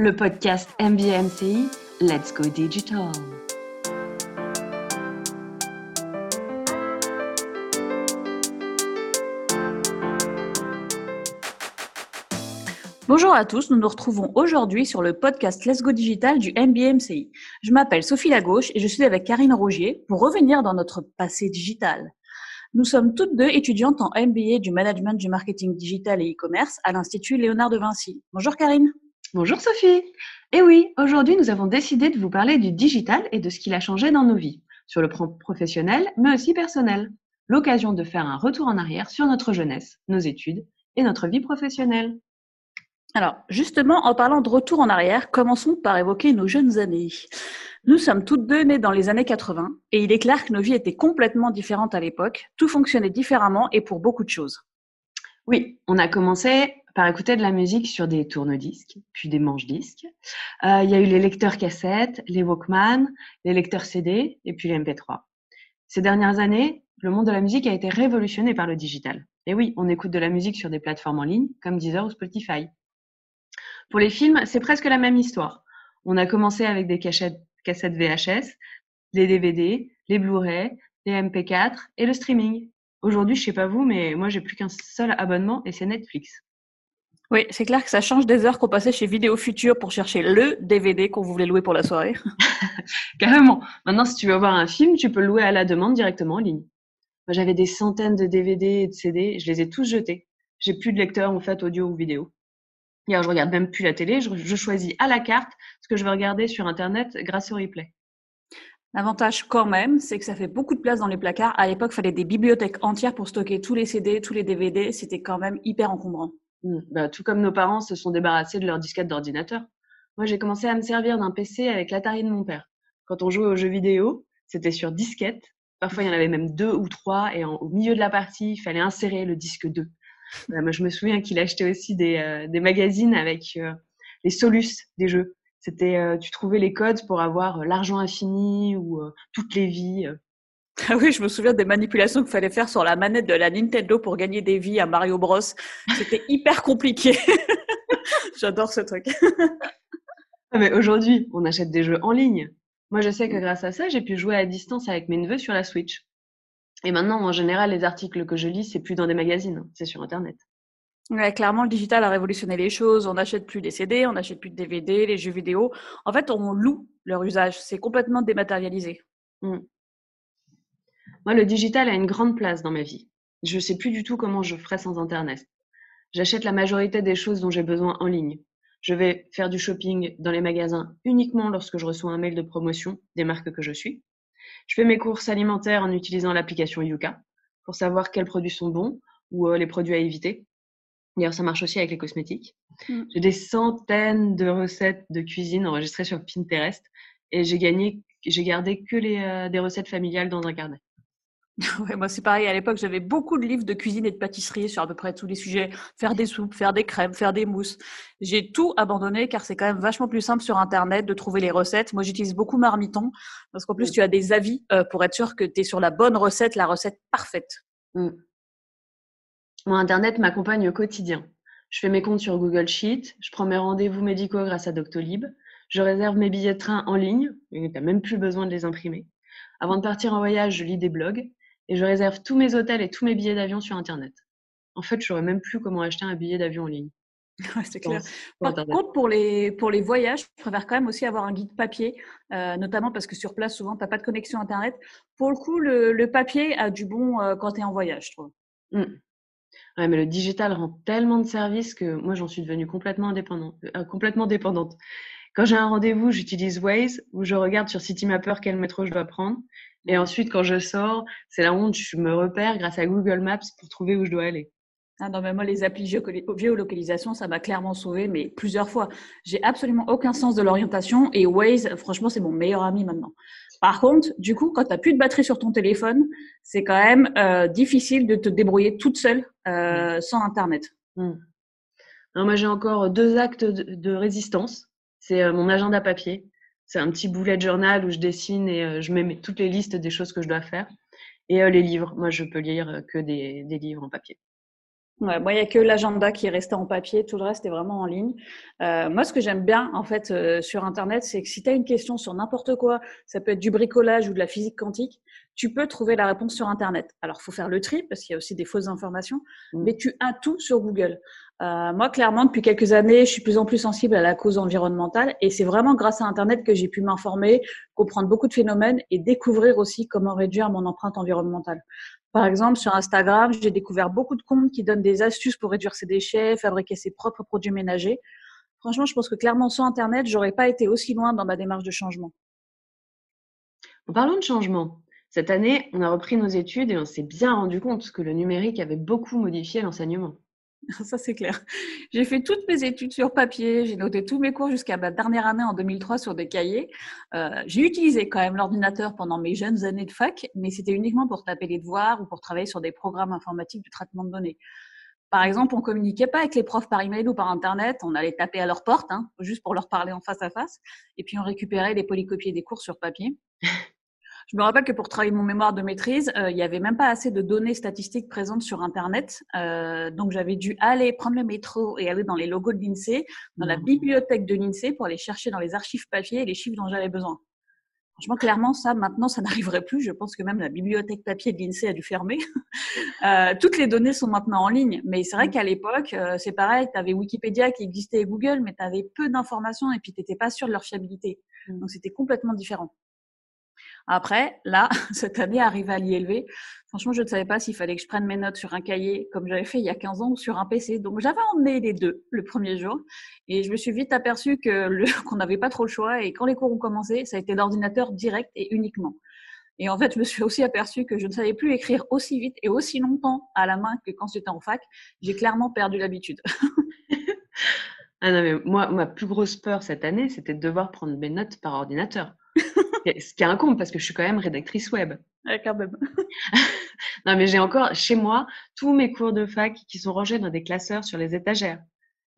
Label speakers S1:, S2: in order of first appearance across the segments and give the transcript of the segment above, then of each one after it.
S1: le podcast MBMCI Let's Go Digital.
S2: Bonjour à tous, nous nous retrouvons aujourd'hui sur le podcast Let's Go Digital du MBMCI. Je m'appelle Sophie Lagauche et je suis avec Karine Rogier pour revenir dans notre passé digital. Nous sommes toutes deux étudiantes en MBA du Management du Marketing Digital et E-Commerce à l'Institut Léonard de Vinci. Bonjour Karine.
S1: Bonjour Sophie. Et oui, aujourd'hui nous avons décidé de vous parler du digital et de ce qu'il a changé dans nos vies, sur le plan professionnel mais aussi personnel. L'occasion de faire un retour en arrière sur notre jeunesse, nos études et notre vie professionnelle.
S2: Alors, justement, en parlant de retour en arrière, commençons par évoquer nos jeunes années. Nous sommes toutes deux nées dans les années 80 et il est clair que nos vies étaient complètement différentes à l'époque. Tout fonctionnait différemment et pour beaucoup de choses.
S1: Oui, on a commencé par écouter de la musique sur des tourne-disques, puis des manches-disques. Euh, il y a eu les lecteurs cassettes, les Walkman, les lecteurs CD et puis les MP3. Ces dernières années, le monde de la musique a été révolutionné par le digital. Et oui, on écoute de la musique sur des plateformes en ligne comme Deezer ou Spotify. Pour les films, c'est presque la même histoire. On a commencé avec des cassettes VHS, les DVD, les Blu-ray, les MP4 et le streaming. Aujourd'hui, je sais pas vous, mais moi j'ai plus qu'un seul abonnement et c'est Netflix.
S2: Oui, c'est clair que ça change des heures qu'on passait chez Vidéo Future pour chercher le DVD qu'on voulait louer pour la soirée.
S1: Carrément. Maintenant, si tu veux voir un film, tu peux le louer à la demande directement en ligne. Moi, j'avais des centaines de DVD et de CD, je les ai tous jetés. J'ai plus de lecteur en fait audio ou vidéo. Hier, je regarde même plus la télé, je, choisis à la carte ce que je veux regarder sur Internet grâce au replay.
S2: L'avantage quand même, c'est que ça fait beaucoup de place dans les placards. À l'époque, il fallait des bibliothèques entières pour stocker tous les CD, tous les DVD. C'était quand même hyper encombrant.
S1: Mmh. Bah, tout comme nos parents se sont débarrassés de leur disquette d'ordinateur. Moi, j'ai commencé à me servir d'un PC avec l'Atari de mon père. Quand on jouait aux jeux vidéo, c'était sur disquette. Parfois, il y en avait même deux ou trois. Et au milieu de la partie, il fallait insérer le disque 2. moi, je me souviens qu'il achetait aussi des, euh, des magazines avec euh, les solus des jeux. C'était, euh, tu trouvais les codes pour avoir l'argent infini ou toutes les vies.
S2: Ah oui, je me souviens des manipulations qu'il fallait faire sur la manette de la Nintendo pour gagner des vies à Mario Bros. C'était hyper compliqué. J'adore ce truc.
S1: Ah, mais aujourd'hui, on achète des jeux en ligne. Moi, je sais que grâce à ça, j'ai pu jouer à distance avec mes neveux sur la Switch. Et maintenant, en général, les articles que je lis, c'est plus dans des magazines, hein, c'est sur Internet.
S2: Ouais, clairement, le digital a révolutionné les choses. On n'achète plus des CD, on n'achète plus de DVD, les jeux vidéo. En fait, on loue leur usage. C'est complètement dématérialisé. Mmh.
S1: Moi, le digital a une grande place dans ma vie. Je ne sais plus du tout comment je ferais sans Internet. J'achète la majorité des choses dont j'ai besoin en ligne. Je vais faire du shopping dans les magasins uniquement lorsque je reçois un mail de promotion des marques que je suis. Je fais mes courses alimentaires en utilisant l'application Yuka pour savoir quels produits sont bons ou euh, les produits à éviter. D'ailleurs, ça marche aussi avec les cosmétiques. Mm. J'ai des centaines de recettes de cuisine enregistrées sur Pinterest et j'ai gardé que les, euh, des recettes familiales dans un carnet.
S2: Ouais, moi c'est pareil. À l'époque, j'avais beaucoup de livres de cuisine et de pâtisserie sur à peu près tous les sujets. Faire des soupes, faire des crèmes, faire des mousses. J'ai tout abandonné car c'est quand même vachement plus simple sur Internet de trouver les recettes. Moi, j'utilise beaucoup Marmiton parce qu'en plus, tu as des avis euh, pour être sûr que tu es sur la bonne recette, la recette parfaite. Mmh.
S1: Moi, Internet m'accompagne au quotidien. Je fais mes comptes sur Google Sheet, je prends mes rendez-vous médicaux grâce à Doctolib, je réserve mes billets de train en ligne, tu n'as même plus besoin de les imprimer. Avant de partir en voyage, je lis des blogs et je réserve tous mes hôtels et tous mes billets d'avion sur Internet. En fait, je saurais même plus comment acheter un billet d'avion en ligne.
S2: c'est clair. Par contre, pour les, pour les voyages, je préfère quand même aussi avoir un guide papier, euh, notamment parce que sur place, souvent, tu n'as pas de connexion Internet. Pour le coup, le, papier a du bon euh, quand tu es en voyage, je trouve.
S1: Mmh. Ouais, mais le digital rend tellement de services que moi, j'en suis devenue complètement, indépendante, euh, complètement dépendante. Quand j'ai un rendez-vous, j'utilise Waze ou je regarde sur Citymapper quel métro je dois prendre. Et ensuite, quand je sors, c'est la honte, je me repère grâce à Google Maps pour trouver où je dois aller.
S2: Ah non, mais moi, les applis géolocalisation, ça m'a clairement sauvé, mais plusieurs fois. J'ai absolument aucun sens de l'orientation et Waze, franchement, c'est mon meilleur ami maintenant. Par contre, du coup, quand tu n'as plus de batterie sur ton téléphone, c'est quand même euh, difficile de te débrouiller toute seule euh, mm. sans Internet.
S1: Mm. moi, j'ai encore deux actes de résistance. C'est euh, mon agenda papier c'est un petit bullet journal où je dessine et euh, je mets toutes les listes des choses que je dois faire. Et euh, les livres, moi je peux lire que des, livres en papier.
S2: Ouais, moi, il n'y a que l'agenda qui est resté en papier, tout le reste est vraiment en ligne. Euh, moi, ce que j'aime bien, en fait, euh, sur Internet, c'est que si tu as une question sur n'importe quoi, ça peut être du bricolage ou de la physique quantique, tu peux trouver la réponse sur Internet. Alors, il faut faire le tri, parce qu'il y a aussi des fausses informations, mmh. mais tu as tout sur Google. Euh, moi, clairement, depuis quelques années, je suis plus en plus sensible à la cause environnementale, et c'est vraiment grâce à Internet que j'ai pu m'informer, comprendre beaucoup de phénomènes et découvrir aussi comment réduire mon empreinte environnementale. Par exemple, sur Instagram, j'ai découvert beaucoup de comptes qui donnent des astuces pour réduire ses déchets, fabriquer ses propres produits ménagers. Franchement, je pense que clairement, sans Internet, j'aurais pas été aussi loin dans ma démarche de changement.
S1: En parlant de changement, cette année, on a repris nos études et on s'est bien rendu compte que le numérique avait beaucoup modifié l'enseignement.
S2: Ça, c'est clair. J'ai fait toutes mes études sur papier, j'ai noté tous mes cours jusqu'à ma dernière année en 2003 sur des cahiers. Euh, j'ai utilisé quand même l'ordinateur pendant mes jeunes années de fac, mais c'était uniquement pour taper les devoirs ou pour travailler sur des programmes informatiques de traitement de données. Par exemple, on communiquait pas avec les profs par email ou par internet, on allait taper à leur porte, hein, juste pour leur parler en face à face, et puis on récupérait les polycopiés des cours sur papier. Je me rappelle que pour travailler mon mémoire de maîtrise, euh, il n'y avait même pas assez de données statistiques présentes sur Internet. Euh, donc, j'avais dû aller prendre le métro et aller dans les logos de l'INSEE, dans la mmh. bibliothèque de l'INSEE pour aller chercher dans les archives papier les chiffres dont j'avais besoin. Franchement, clairement, ça, maintenant, ça n'arriverait plus. Je pense que même la bibliothèque papier de l'INSEE a dû fermer. euh, toutes les données sont maintenant en ligne. Mais c'est vrai mmh. qu'à l'époque, euh, c'est pareil, tu avais Wikipédia qui existait et Google, mais tu avais peu d'informations et puis tu n'étais pas sûr de leur fiabilité. Mmh. Donc, c'était complètement différent. Après, là, cette année, arrivé à l'ILV, franchement, je ne savais pas s'il fallait que je prenne mes notes sur un cahier, comme j'avais fait il y a 15 ans, ou sur un PC. Donc, j'avais emmené les deux le premier jour. Et je me suis vite aperçue que qu'on n'avait pas trop le choix. Et quand les cours ont commencé, ça a été l'ordinateur direct et uniquement. Et en fait, je me suis aussi aperçue que je ne savais plus écrire aussi vite et aussi longtemps à la main que quand j'étais en fac. J'ai clairement perdu l'habitude.
S1: ah non, mais moi, ma plus grosse peur cette année, c'était de devoir prendre mes notes par ordinateur. Ce qui est incombe parce que je suis quand même rédactrice web.
S2: quand même.
S1: non, mais j'ai encore chez moi tous mes cours de fac qui sont rangés dans des classeurs sur les étagères.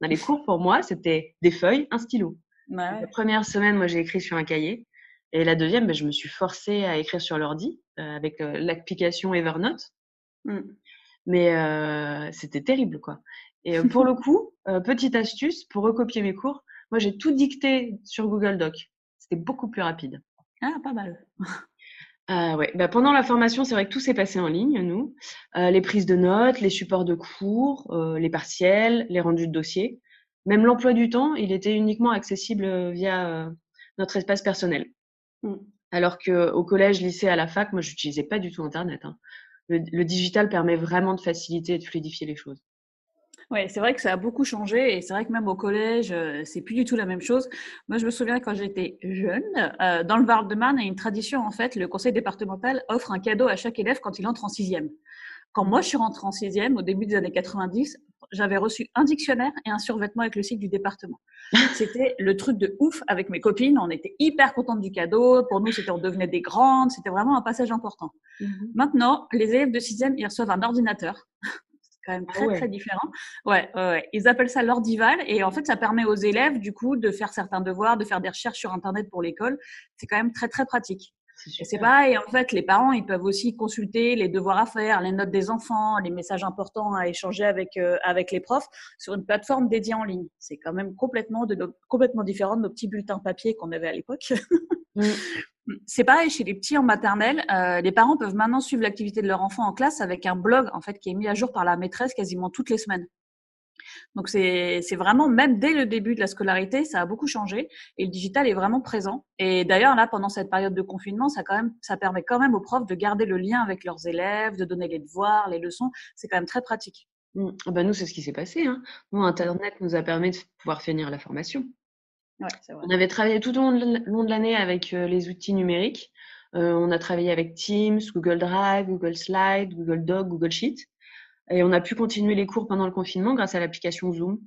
S1: Dans les cours, pour moi, c'était des feuilles, un stylo. La première semaine, moi, j'ai écrit sur un cahier. Et la deuxième, ben, je me suis forcée à écrire sur l'ordi euh, avec euh, l'application Evernote. Mm. Mais euh, c'était terrible, quoi. Et pour le coup, petite astuce, pour recopier mes cours, moi, j'ai tout dicté sur Google Doc. C'était beaucoup plus rapide.
S2: Ah, pas mal.
S1: Euh, ouais. Bah, pendant la formation, c'est vrai que tout s'est passé en ligne, nous. Euh, les prises de notes, les supports de cours, euh, les partiels, les rendus de dossiers. Même l'emploi du temps, il était uniquement accessible via notre espace personnel. Mm. Alors qu'au collège, lycée, à la fac, moi, j'utilisais pas du tout Internet. Hein. le, digital permet vraiment de faciliter et de fluidifier les choses.
S2: Oui, c'est vrai que ça a beaucoup changé et c'est vrai que même au collège, euh, c'est plus du tout la même chose. Moi, je me souviens quand j'étais jeune, euh, dans le Val-de-Marne, il y a une tradition en fait, le conseil départemental offre un cadeau à chaque élève quand il entre en sixième. Quand moi, je suis rentrée en sixième, au début des années 90, j'avais reçu un dictionnaire et un survêtement avec le site du département. C'était le truc de ouf avec mes copines. On était hyper contentes du cadeau. Pour nous, c'était on devenait des grandes. C'était vraiment un passage important. Mhm. Maintenant, les élèves de sixième, ils reçoivent un ordinateur quand même ah très très différent. Ouais, ouais, ils appellent ça l'ordival et en fait ça permet aux élèves du coup de faire certains devoirs, de faire des recherches sur internet pour l'école. C'est quand même très très pratique. C'est pareil, en fait, les parents, ils peuvent aussi consulter les devoirs à faire, les notes des enfants, les messages importants à échanger avec euh, avec les profs sur une plateforme dédiée en ligne. C'est quand même complètement de complètement différent de nos petits bulletins papier qu'on avait à l'époque. Mmh. C'est pareil chez les petits en maternelle. Euh, les parents peuvent maintenant suivre l'activité de leur enfant en classe avec un blog en fait qui est mis à jour par la maîtresse quasiment toutes les semaines. Donc c'est vraiment même dès le début de la scolarité, ça a beaucoup changé et le digital est vraiment présent. Et d'ailleurs là, pendant cette période de confinement, ça quand même ça permet quand même aux profs de garder le lien avec leurs élèves, de donner les devoirs, les leçons. C'est quand même très pratique.
S1: Bah nous c'est ce qui s'est passé. Hein. Nous Internet nous a permis de pouvoir finir la formation. On avait travaillé tout au long de l'année avec euh, les outils numériques. Euh, on a travaillé avec Teams, Google Drive, Google Slide, Google Doc, Google Sheet. Et on a pu continuer les cours pendant le confinement grâce à l'application Zoom.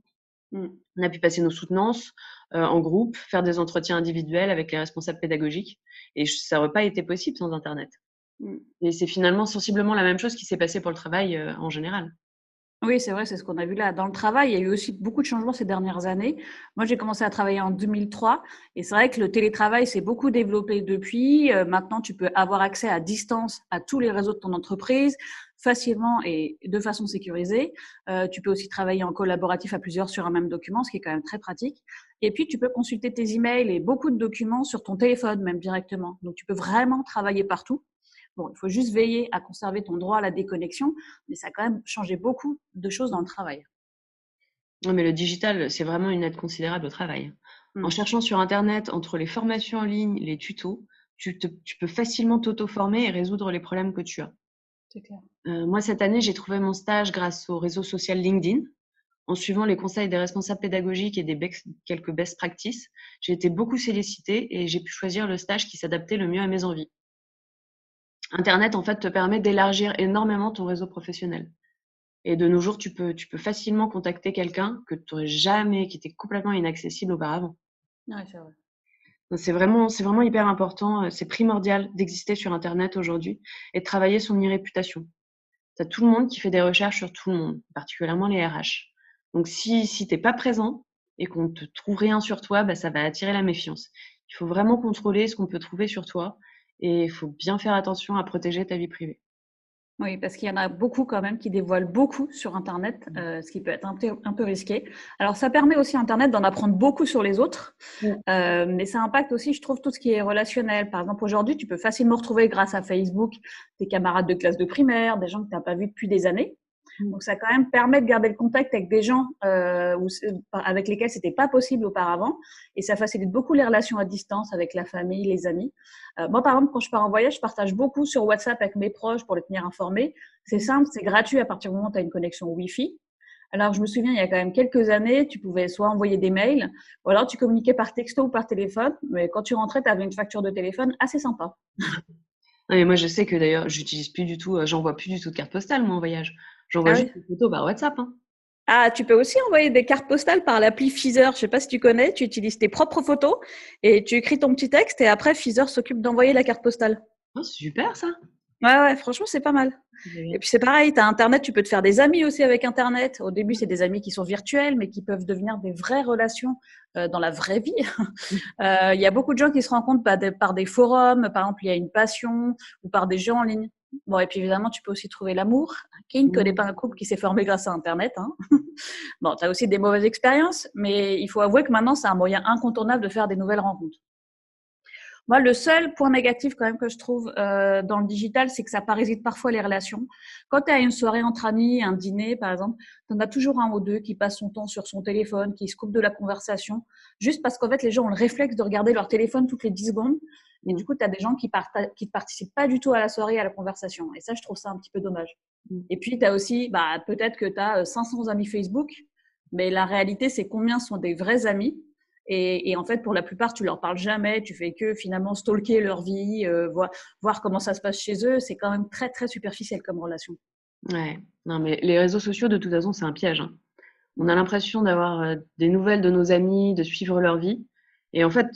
S1: Mm. On a pu passer nos soutenances euh, en groupe, faire des entretiens individuels avec les responsables pédagogiques. Et ça n'aurait pas été possible sans Internet. Mm. Et c'est finalement sensiblement la même chose qui s'est passé pour le travail en général.
S2: Oui, c'est vrai, c'est ce qu'on a vu là. Dans le travail, il y a eu aussi beaucoup de changements ces dernières années. Moi, j'ai commencé à travailler en 2003 et c'est vrai que le télétravail s'est beaucoup développé depuis. Euh, maintenant, tu peux avoir accès à distance à tous les réseaux de ton entreprise facilement et de façon sécurisée. Euh, tu peux aussi travailler en collaboratif à plusieurs sur un même document, ce qui est quand même très pratique. Et puis, tu peux consulter tes emails et beaucoup de documents sur ton téléphone, même directement. Donc, tu peux vraiment travailler partout. Bon, il faut juste veiller à conserver ton droit à la déconnexion, mais ça a quand même changé beaucoup de choses dans le travail.
S1: Non, mais le digital, c'est vraiment une aide considérable au travail. En mmh. cherchant sur Internet, entre les formations en ligne, les tutos, tu, peux facilement t'auto-former et résoudre les problèmes que tu as. C'est clair. Euh, moi, cette année, j'ai trouvé mon stage grâce au réseau social LinkedIn. En suivant les conseils des responsables pédagogiques et des quelques best practices, j'ai été beaucoup sollicitée et j'ai pu choisir le stage qui s'adaptait le mieux à mes envies. Internet, en fait, te permet d'élargir énormément ton réseau professionnel. Et de nos jours, tu peux, tu peux facilement contacter quelqu'un que tu n'aurais jamais, qui était complètement inaccessible auparavant. c'est vraiment, c'est vraiment hyper important. Euh, c'est primordial d'exister sur Internet aujourd'hui et de travailler son e-réputation. Tu as tout le monde qui fait des recherches sur tout le monde, particulièrement les RH. Donc, si, si t'es pas présent et qu'on te trouve rien sur toi, bah, ça va attirer la méfiance. Il faut vraiment contrôler ce qu'on peut trouver sur toi et il faut bien faire attention à protéger ta vie privée.
S2: Oui, parce qu'il y en a beaucoup quand même qui dévoilent beaucoup sur Internet, mmh. euh, ce qui peut être un peu, un peu, risqué. Alors, ça permet aussi Internet d'en apprendre beaucoup sur les autres, mmh. euh, mais ça impacte aussi, je trouve, tout ce qui est relationnel. Par exemple, aujourd'hui, tu peux facilement retrouver grâce à Facebook tes camarades de classe de primaire, des gens que tu n'as pas vus depuis des années. Donc ça quand même permet de garder le contact avec des gens euh, avec lesquels c'était pas possible auparavant, et ça facilite beaucoup les relations à distance avec la famille, les amis. Euh, moi par exemple, quand je pars en voyage, je partage beaucoup sur WhatsApp avec mes proches pour les tenir informés. C'est simple, c'est gratuit à partir du moment où tu as une connexion Wi-Fi. Alors, je me souviens, il y a quand même quelques années, tu pouvais soit envoyer des mails, ou alors tu communiquais par texto ou par téléphone, mais quand tu rentrais, tu avais une facture de téléphone assez sympa.
S1: Non, mais moi, je sais que d'ailleurs, j'utilise plus du tout, euh, j'envoie plus du tout de carte postale, moi, en voyage. J'envoie ah juste des photos par WhatsApp. Hein.
S2: Ah, tu peux aussi envoyer des cartes postales par l'appli Feezer. Je sais pas si tu connais. Tu utilises tes propres photos et tu écris ton petit texte et après Feezer s'occupe d'envoyer la carte postale.
S1: Oh, super ça.
S2: Ouais, ouais, franchement, c'est pas mal. Et puis c'est pareil, tu as Internet, tu peux te faire des amis aussi avec Internet. Au début, c'est des amis qui sont virtuels, mais qui peuvent devenir des vraies relations euh, dans la vraie vie. Euh, il y a beaucoup de gens qui se rencontrent par des, par des forums, par exemple, il y a une passion, ou par des jeux en ligne. Bon, et puis évidemment, tu peux aussi trouver l'amour. Qui ne connaît pas un couple qui s'est formé grâce à Internet hein Bon, tu as aussi des mauvaises expériences, mais il faut avouer que maintenant, c'est un moyen incontournable de faire des nouvelles rencontres. Moi, le seul point négatif quand même que je trouve euh, dans le digital, c'est que ça parasite parfois les relations. Quand tu as une soirée entre amis, un dîner par exemple, tu en as toujours un ou deux qui passe son temps sur son téléphone, qui se coupe de la conversation, juste parce qu'en fait, les gens ont le réflexe de regarder leur téléphone toutes les 10 secondes. Et du coup, tu as des gens qui ne qui participent pas du tout à la soirée, à la conversation. Et ça, je trouve ça un petit peu dommage. Mm. Et puis, tu as aussi, bah, peut-être que tu as 500 amis Facebook, mais la réalité, c'est combien sont des vrais amis et, en fait, pour la plupart, tu leur parles jamais, tu fais que finalement stalker leur vie, euh, voir, voir comment ça se passe chez eux. C'est quand même très, très superficiel comme relation.
S1: Ouais, non, mais les réseaux sociaux, de toute façon, c'est un piège. Hein. On a l'impression d'avoir euh, des nouvelles de nos amis, de suivre leur vie. Et en fait,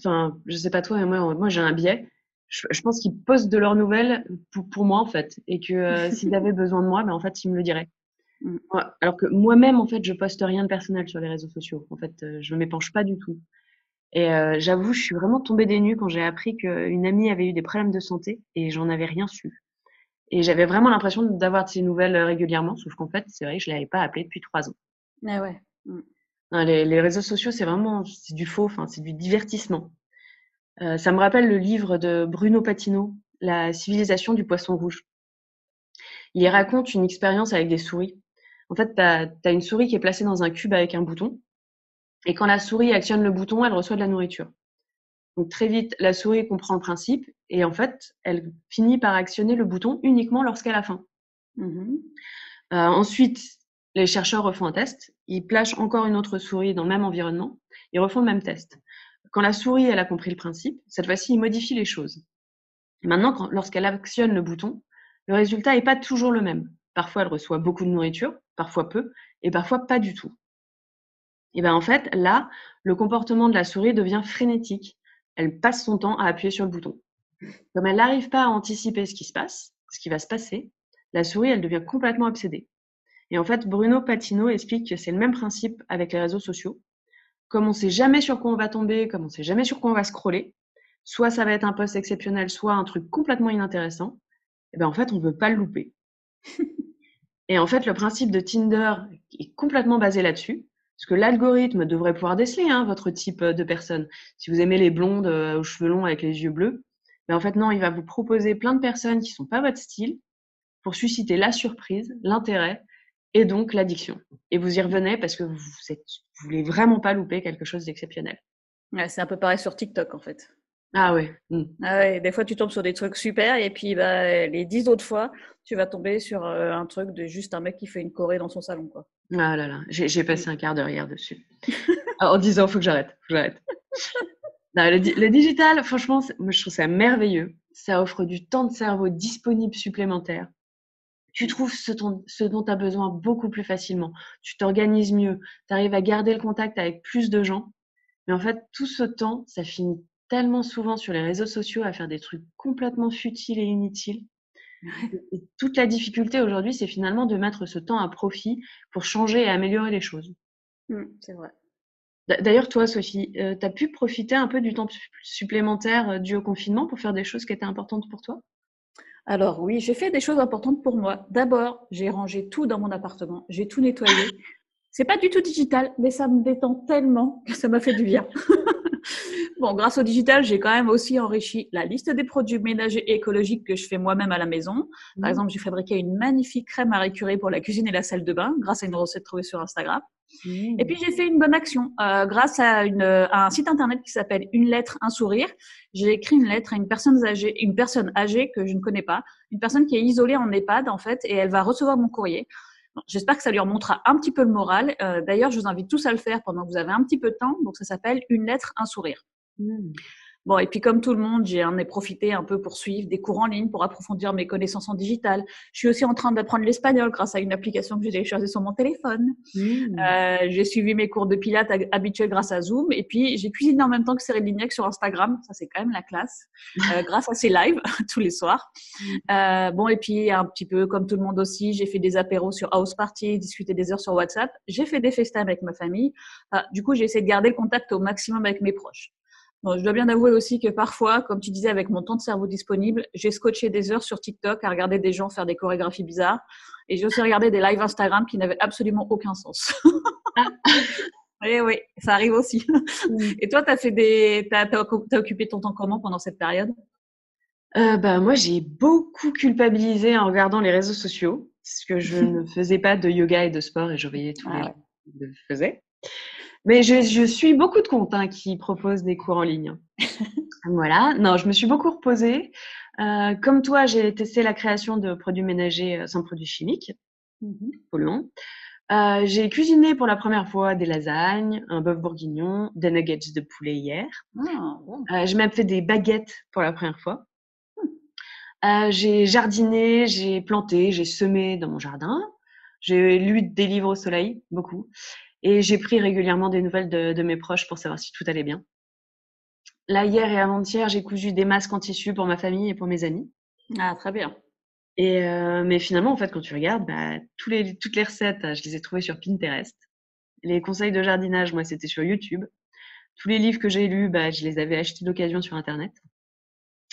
S1: je sais pas toi, mais moi, moi j'ai un biais. Je, pense qu'ils postent de leurs nouvelles pour, pour, moi, en fait. Et que euh, s'ils avaient besoin de moi, ben, en fait, ils me le diraient. Mm. Alors que moi-même, en fait, je poste rien de personnel sur les réseaux sociaux. En fait, je ne m'épanche pas du tout. Et euh, j'avoue, je suis vraiment tombée des nues quand j'ai appris qu'une amie avait eu des problèmes de santé et j'en avais rien su. Et j'avais vraiment l'impression d'avoir de ces nouvelles euh, régulièrement, sauf qu'en fait, c'est vrai que je l'avais pas appelée depuis trois ans.
S2: Ah ouais.
S1: Mm. les, les, réseaux sociaux, c'est vraiment c'est du faux, enfin c'est du divertissement. Euh, ça me rappelle le livre de Bruno Patino, La civilisation du poisson rouge. Il y raconte une expérience avec des souris. En fait, tu as, as, une souris qui est placée dans un cube avec un bouton. Et quand la souris actionne le bouton, elle reçoit de la nourriture. Donc très vite, la souris comprend le principe et en fait, elle finit par actionner le bouton uniquement lorsqu'elle a faim. Mmh euh, ensuite, les chercheurs refont un test. Ils plagent encore une autre souris dans le même environnement. Ils refont le même test. Quand la souris, elle a compris le principe, cette fois-ci, ils modifient les choses. maintenant, lorsqu'elle actionne le bouton, le résultat n'est pas toujours le même. Parfois, elle reçoit beaucoup de nourriture, parfois peu, et parfois pas du tout. Et ben en fait, là, le comportement de la souris devient frénétique. Elle passe son temps à appuyer sur le bouton. Comme elle n'arrive pas à anticiper ce qui se passe, ce qui va se passer, la souris, elle devient complètement obsédée. Et en fait, Bruno Patino explique que c'est le même principe avec les réseaux sociaux. Comme on sait jamais sur quoi on va tomber, comme on sait jamais sur quoi on va scroller, soit ça va être un post exceptionnel, soit un truc complètement inintéressant, et ben en fait, on ne veut pas le louper. et en fait, le principe de Tinder est complètement basé là-dessus. Parce que l'algorithme devrait pouvoir déceler hein, votre type de personne. Si vous aimez les blondes euh, aux cheveux longs avec les yeux bleus, mais en fait non, il va vous proposer plein de personnes qui sont pas votre style pour susciter la surprise, l'intérêt et donc l'addiction. Et vous y revenez parce que vous, vous voulez vraiment pas louper quelque chose d'exceptionnel.
S2: Ouais, c'est un peu pareil sur TikTok en fait.
S1: Ah ouais.
S2: Mmh. Ah ouais. Des fois, tu tombes sur des trucs super et puis bah, les dix autres fois, tu vas tomber sur euh, un truc de juste un mec qui fait une choré dans son salon. Quoi.
S1: Ah là là, j'ai passé un quart d'heure hier dessus. en disant, faut que j'arrête, faut que j'arrête. le, digital, franchement, moi, je trouve ça merveilleux. Ça offre du temps de cerveau disponible supplémentaire. Tu trouves ce, ce dont tu as besoin beaucoup plus facilement. Tu t'organises mieux. Tu arrives à garder le contact avec plus de gens. Mais en fait, tout ce temps, ça finit tellement souvent sur les réseaux sociaux à faire des trucs complètement futiles et inutiles. Et toute la difficulté aujourd'hui, c'est finalement de mettre ce temps à profit pour changer et améliorer les choses.
S2: Mmh, c'est vrai.
S1: D'ailleurs, toi, Sophie, euh, tu as pu profiter un peu du temps supplémentaire euh, dû au confinement pour faire des choses qui étaient importantes pour toi?
S2: Alors oui, j'ai fait des choses importantes pour moi. D'abord, j'ai rangé tout dans mon appartement, j'ai tout nettoyé. C'est pas du tout digital, mais ça me détend tellement que ça m'a fait du bien. Bon, grâce au digital, j'ai quand même aussi enrichi la liste des produits ménagers écologiques que je fais moi-même à la maison. Par mmh. exemple, j'ai fabriqué une magnifique crème à récurer pour la cuisine et la salle de bain grâce à une recette trouvée sur Instagram. Mmh. Et puis j'ai fait une bonne action euh, grâce à, une, à, un site internet qui s'appelle Une lettre, un sourire. J'ai écrit une lettre à une personne âgée, une personne âgée que je ne connais pas, une personne qui est isolée en EHPAD en fait, et elle va recevoir mon courrier. J'espère que ça lui remontera un petit peu le moral. Euh, D'ailleurs, je vous invite tous à le faire pendant que vous avez un petit peu de temps. Donc, ça s'appelle Une lettre, un sourire. Mmh. Bon, et puis comme tout le monde, j'en ai profité un peu pour suivre des cours en ligne, pour approfondir mes connaissances en digital. Je suis aussi en train d'apprendre l'espagnol grâce à une application que j'ai téléchargée sur mon téléphone. Mmh. Euh, j'ai suivi mes cours de pilates habituels grâce à Zoom. Et puis, j'ai cuisiné en même temps que Cyril Lignac sur Instagram. Ça, c'est quand même la classe. Euh, grâce à ses lives tous les soirs. Mmh. Euh, bon, et puis, un petit peu comme tout le monde aussi, j'ai fait des apéros sur House Party, discuté des heures sur WhatsApp. J'ai fait des festins avec ma famille. du coup, j'ai essayé de garder le contact au maximum avec mes proches je dois bien avouer aussi que parfois, comme tu disais, avec mon temps de cerveau disponible, j'ai scotché des heures sur TikTok à regarder des gens faire des chorégraphies bizarres. Et j'ai aussi regardé des lives Instagram qui n'avaient absolument aucun sens. oui, oui, ça arrive aussi. Et toi, tu as, fait des... As, as, occupé ton temps comment pendant cette période?
S1: Euh, bah, Moi, j'ai beaucoup culpabilisé en regardant les réseaux sociaux, parce que je ne faisais pas de yoga et de sport et je voyais tous ah les gens qui le faisaient. Mais je, je, suis beaucoup de comptes hein, qui proposent des cours en ligne. voilà. Non, je me suis beaucoup reposée. Euh, comme toi, j'ai testé la création de produits ménagers euh, sans produits chimiques, mmh polluants. Euh, j'ai cuisiné pour la première fois des lasagnes, un bœuf bourguignon, des nuggets de poulet hier. Ah, euh, j'ai même fait des baguettes pour la première fois. Euh, j'ai jardiné, j'ai planté, j'ai semé dans mon jardin. J'ai lu des livres au soleil, beaucoup. Et j'ai pris régulièrement des nouvelles de, mes proches pour savoir si tout allait bien. Là, hier et avant-hier, j'ai cousu des masques en tissu pour ma famille et pour mes amis.
S2: Ah, très bien.
S1: Et euh, mais finalement, en fait, quand tu regardes, bah, tous les, toutes les recettes, je les ai trouvées sur Pinterest. Les conseils de jardinage, moi, c'était sur YouTube. Tous les livres que j'ai lus, bah, je les avais achetés d'occasion sur Internet.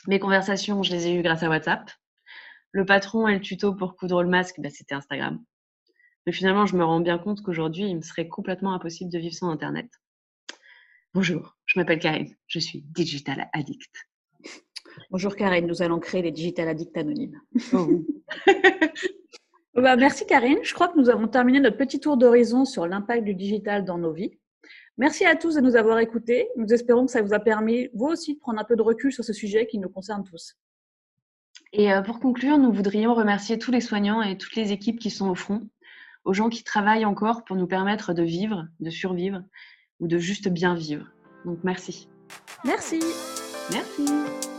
S1: Mes conversations, je les ai eues grâce à WhatsApp. Le patron et le tuto pour coudre le masque, bah, c'était Instagram. Mais finalement, je me rends bien compte qu'aujourd'hui, il me serait complètement impossible de vivre sans Internet. Bonjour, je m'appelle Karine, je suis Digital Addict.
S2: Bonjour Karine, nous allons créer les Digital Addicts anonymes. Oh bah, merci Karine, je crois que nous avons terminé notre petit tour d'horizon sur l'impact du digital dans nos vies. Merci à tous de nous avoir écoutés. Nous espérons que ça vous a permis, vous aussi, de prendre un peu de recul sur ce sujet qui nous concerne tous.
S1: Et euh, pour conclure, nous voudrions remercier tous les soignants et toutes les équipes qui sont au front aux gens qui travaillent encore pour nous permettre de vivre, de survivre ou de juste bien vivre. Donc merci.
S2: Merci.
S1: Merci.